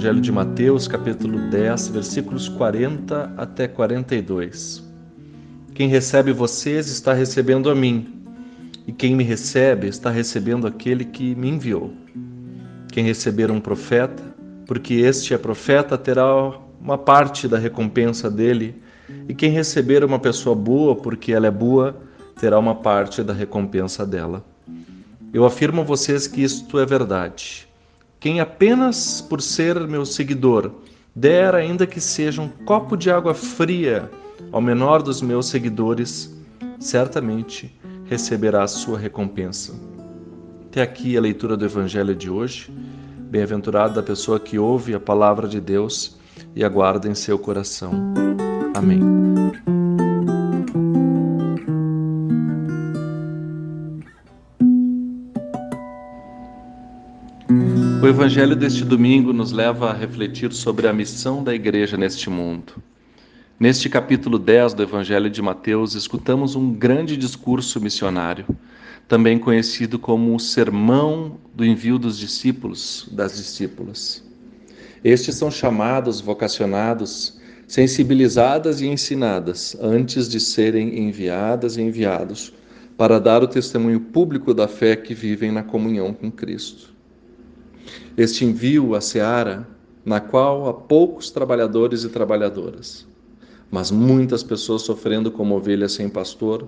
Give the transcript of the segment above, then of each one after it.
Evangelho de Mateus, capítulo 10, versículos 40 até 42. Quem recebe vocês está recebendo a mim, e quem me recebe está recebendo aquele que me enviou. Quem receber um profeta, porque este é profeta, terá uma parte da recompensa dele, e quem receber uma pessoa boa, porque ela é boa, terá uma parte da recompensa dela. Eu afirmo a vocês que isto é verdade. Quem apenas por ser meu seguidor der, ainda que seja um copo de água fria ao menor dos meus seguidores, certamente receberá a sua recompensa. Até aqui a leitura do Evangelho de hoje. Bem-aventurada a pessoa que ouve a palavra de Deus e aguarda em seu coração. Amém. O evangelho deste domingo nos leva a refletir sobre a missão da igreja neste mundo. Neste capítulo 10 do evangelho de Mateus, escutamos um grande discurso missionário, também conhecido como o sermão do envio dos discípulos, das discípulas. Estes são chamados, vocacionados, sensibilizadas e ensinadas antes de serem enviadas e enviados para dar o testemunho público da fé que vivem na comunhão com Cristo. Este envio à seara, na qual há poucos trabalhadores e trabalhadoras, mas muitas pessoas sofrendo como ovelhas sem pastor,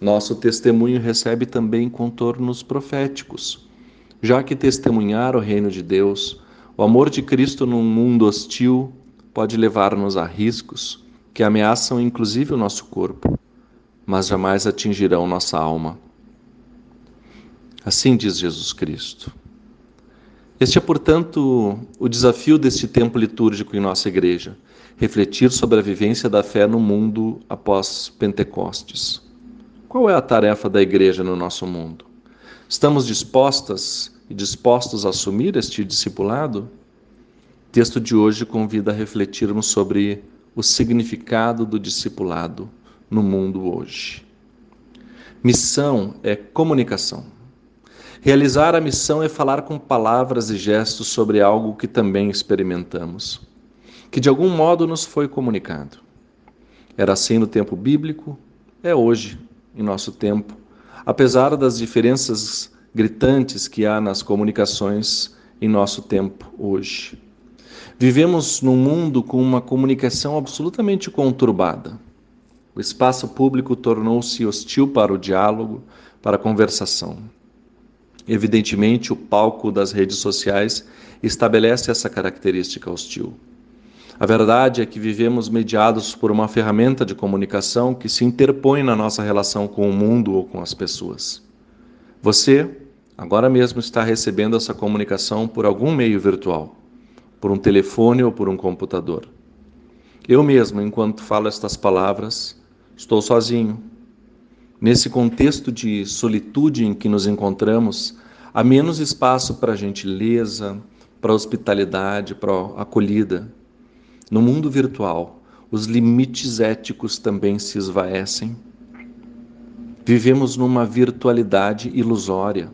nosso testemunho recebe também contornos proféticos, já que testemunhar o reino de Deus, o amor de Cristo num mundo hostil, pode levar-nos a riscos que ameaçam inclusive o nosso corpo, mas jamais atingirão nossa alma. Assim diz Jesus Cristo. Este é, portanto, o desafio deste tempo litúrgico em nossa igreja: refletir sobre a vivência da fé no mundo após Pentecostes. Qual é a tarefa da igreja no nosso mundo? Estamos dispostas e dispostos a assumir este discipulado? O texto de hoje convida a refletirmos sobre o significado do discipulado no mundo hoje. Missão é comunicação. Realizar a missão é falar com palavras e gestos sobre algo que também experimentamos, que de algum modo nos foi comunicado. Era assim no tempo bíblico, é hoje, em nosso tempo, apesar das diferenças gritantes que há nas comunicações em nosso tempo hoje. Vivemos num mundo com uma comunicação absolutamente conturbada. O espaço público tornou-se hostil para o diálogo, para a conversação. Evidentemente, o palco das redes sociais estabelece essa característica hostil. A verdade é que vivemos mediados por uma ferramenta de comunicação que se interpõe na nossa relação com o mundo ou com as pessoas. Você, agora mesmo, está recebendo essa comunicação por algum meio virtual, por um telefone ou por um computador. Eu mesmo, enquanto falo estas palavras, estou sozinho, Nesse contexto de solitude em que nos encontramos, há menos espaço para gentileza, para hospitalidade, para acolhida. No mundo virtual, os limites éticos também se esvaecem. Vivemos numa virtualidade ilusória.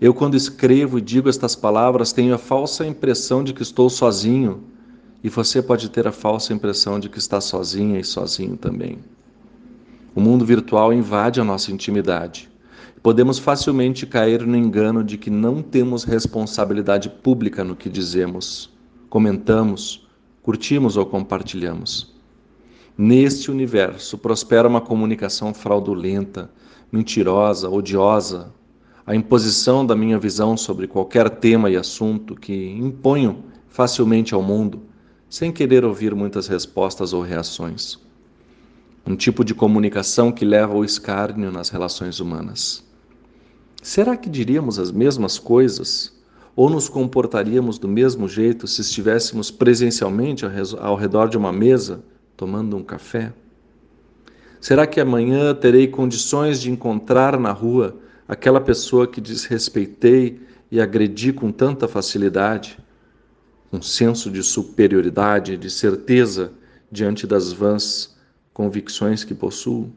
Eu, quando escrevo e digo estas palavras, tenho a falsa impressão de que estou sozinho, e você pode ter a falsa impressão de que está sozinha e sozinho também. O mundo virtual invade a nossa intimidade. Podemos facilmente cair no engano de que não temos responsabilidade pública no que dizemos, comentamos, curtimos ou compartilhamos. Neste universo prospera uma comunicação fraudulenta, mentirosa, odiosa, a imposição da minha visão sobre qualquer tema e assunto que imponho facilmente ao mundo, sem querer ouvir muitas respostas ou reações. Um tipo de comunicação que leva ao escárnio nas relações humanas. Será que diríamos as mesmas coisas ou nos comportaríamos do mesmo jeito se estivéssemos presencialmente ao redor de uma mesa tomando um café? Será que amanhã terei condições de encontrar na rua aquela pessoa que desrespeitei e agredi com tanta facilidade? Um senso de superioridade, de certeza diante das vãs convicções que possuo?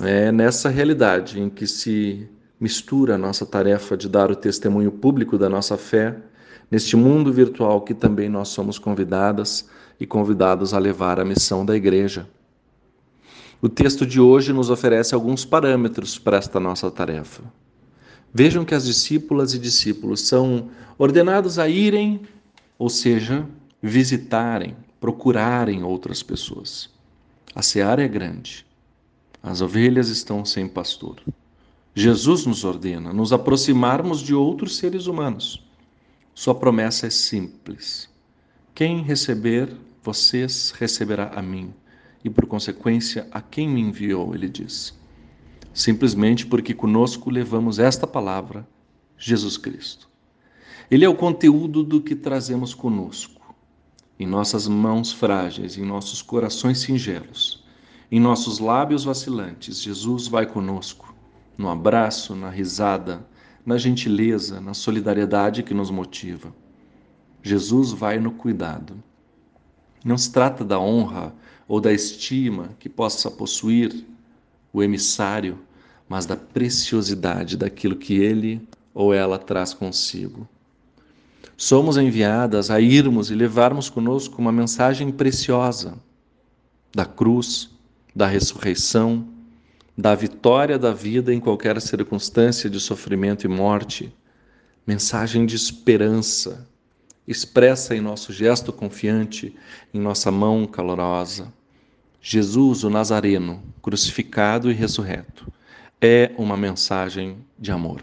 É nessa realidade em que se mistura a nossa tarefa de dar o testemunho público da nossa fé neste mundo virtual que também nós somos convidadas e convidados a levar a missão da igreja. O texto de hoje nos oferece alguns parâmetros para esta nossa tarefa. Vejam que as discípulas e discípulos são ordenados a irem, ou seja, visitarem, procurarem outras pessoas. A seara é grande, as ovelhas estão sem pastor. Jesus nos ordena nos aproximarmos de outros seres humanos. Sua promessa é simples: quem receber vocês, receberá a mim, e por consequência a quem me enviou, ele diz. Simplesmente porque conosco levamos esta palavra, Jesus Cristo. Ele é o conteúdo do que trazemos conosco, em nossas mãos frágeis, em nossos corações singelos em nossos lábios vacilantes, Jesus vai conosco, no abraço, na risada, na gentileza, na solidariedade que nos motiva. Jesus vai no cuidado. Não se trata da honra ou da estima que possa possuir o emissário, mas da preciosidade daquilo que ele ou ela traz consigo. Somos enviadas a irmos e levarmos conosco uma mensagem preciosa da cruz, da ressurreição, da vitória da vida em qualquer circunstância de sofrimento e morte, mensagem de esperança, expressa em nosso gesto confiante, em nossa mão calorosa. Jesus, o Nazareno, crucificado e ressurreto, é uma mensagem de amor.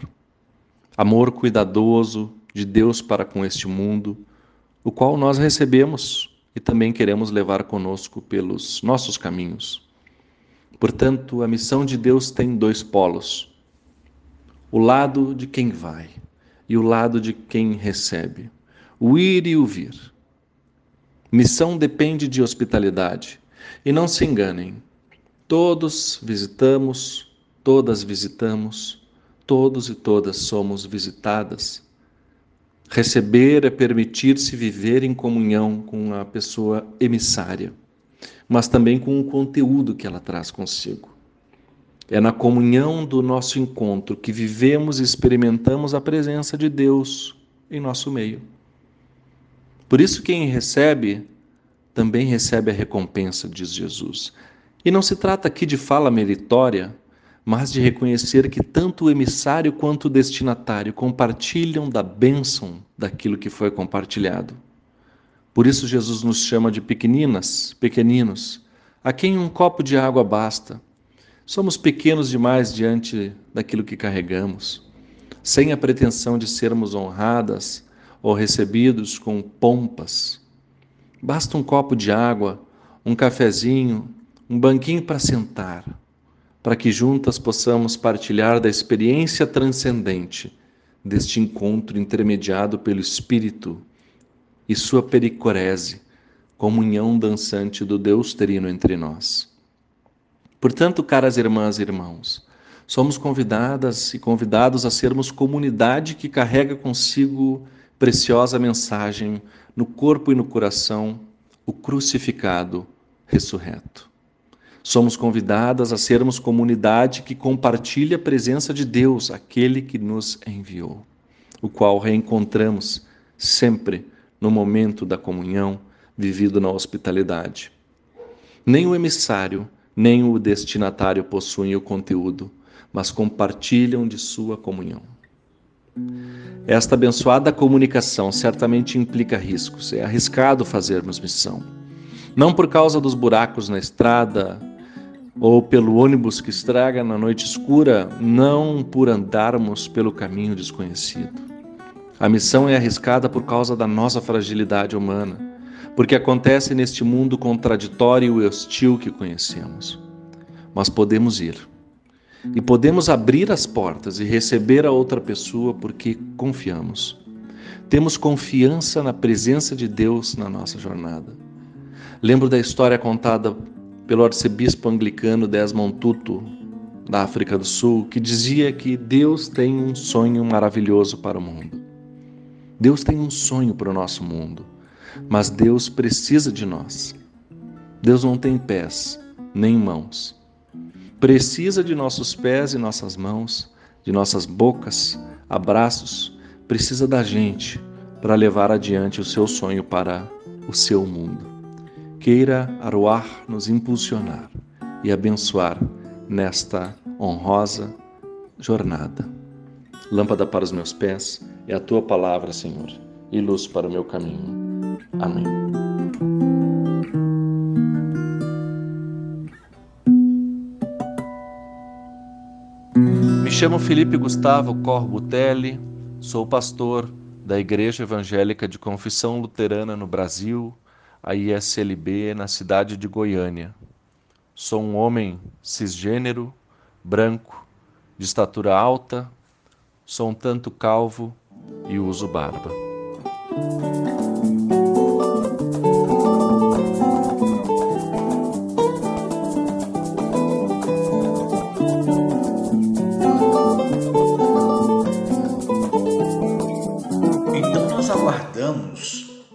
Amor cuidadoso de Deus para com este mundo, o qual nós recebemos e também queremos levar conosco pelos nossos caminhos. Portanto, a missão de Deus tem dois polos: o lado de quem vai e o lado de quem recebe, o ir e o vir. Missão depende de hospitalidade. E não se enganem, todos visitamos, todas visitamos, todos e todas somos visitadas. Receber é permitir-se viver em comunhão com a pessoa emissária mas também com o conteúdo que ela traz consigo. É na comunhão do nosso encontro que vivemos e experimentamos a presença de Deus em nosso meio. Por isso, quem recebe também recebe a recompensa, diz Jesus. E não se trata aqui de fala meritória, mas de reconhecer que tanto o emissário quanto o destinatário compartilham da bênção daquilo que foi compartilhado. Por isso Jesus nos chama de pequeninas, pequeninos, a quem um copo de água basta. Somos pequenos demais diante daquilo que carregamos, sem a pretensão de sermos honradas ou recebidos com pompas. Basta um copo de água, um cafezinho, um banquinho para sentar, para que juntas possamos partilhar da experiência transcendente deste encontro intermediado pelo Espírito e sua pericorese, comunhão dançante do Deus trino entre nós. Portanto, caras irmãs e irmãos, somos convidadas e convidados a sermos comunidade que carrega consigo preciosa mensagem no corpo e no coração, o crucificado ressurreto. Somos convidadas a sermos comunidade que compartilha a presença de Deus, aquele que nos enviou, o qual reencontramos sempre no momento da comunhão vivido na hospitalidade. Nem o emissário, nem o destinatário possuem o conteúdo, mas compartilham de sua comunhão. Esta abençoada comunicação certamente implica riscos. É arriscado fazermos missão. Não por causa dos buracos na estrada, ou pelo ônibus que estraga na noite escura, não por andarmos pelo caminho desconhecido. A missão é arriscada por causa da nossa fragilidade humana, porque acontece neste mundo contraditório e hostil que conhecemos. Mas podemos ir. E podemos abrir as portas e receber a outra pessoa porque confiamos. Temos confiança na presença de Deus na nossa jornada. Lembro da história contada pelo arcebispo anglicano Desmond Tutu, da África do Sul, que dizia que Deus tem um sonho maravilhoso para o mundo. Deus tem um sonho para o nosso mundo, mas Deus precisa de nós. Deus não tem pés nem mãos. Precisa de nossos pés e nossas mãos, de nossas bocas, abraços, precisa da gente para levar adiante o seu sonho para o seu mundo queira Aruar nos impulsionar e abençoar nesta honrosa jornada. Lâmpada para os meus pés é a tua palavra, Senhor, e luz para o meu caminho. Amém. Me chamo Felipe Gustavo Corbo Telli, sou pastor da Igreja Evangélica de Confissão Luterana no Brasil, a ISLB na cidade de Goiânia. Sou um homem cisgênero, branco, de estatura alta, sou um tanto calvo e uso barba.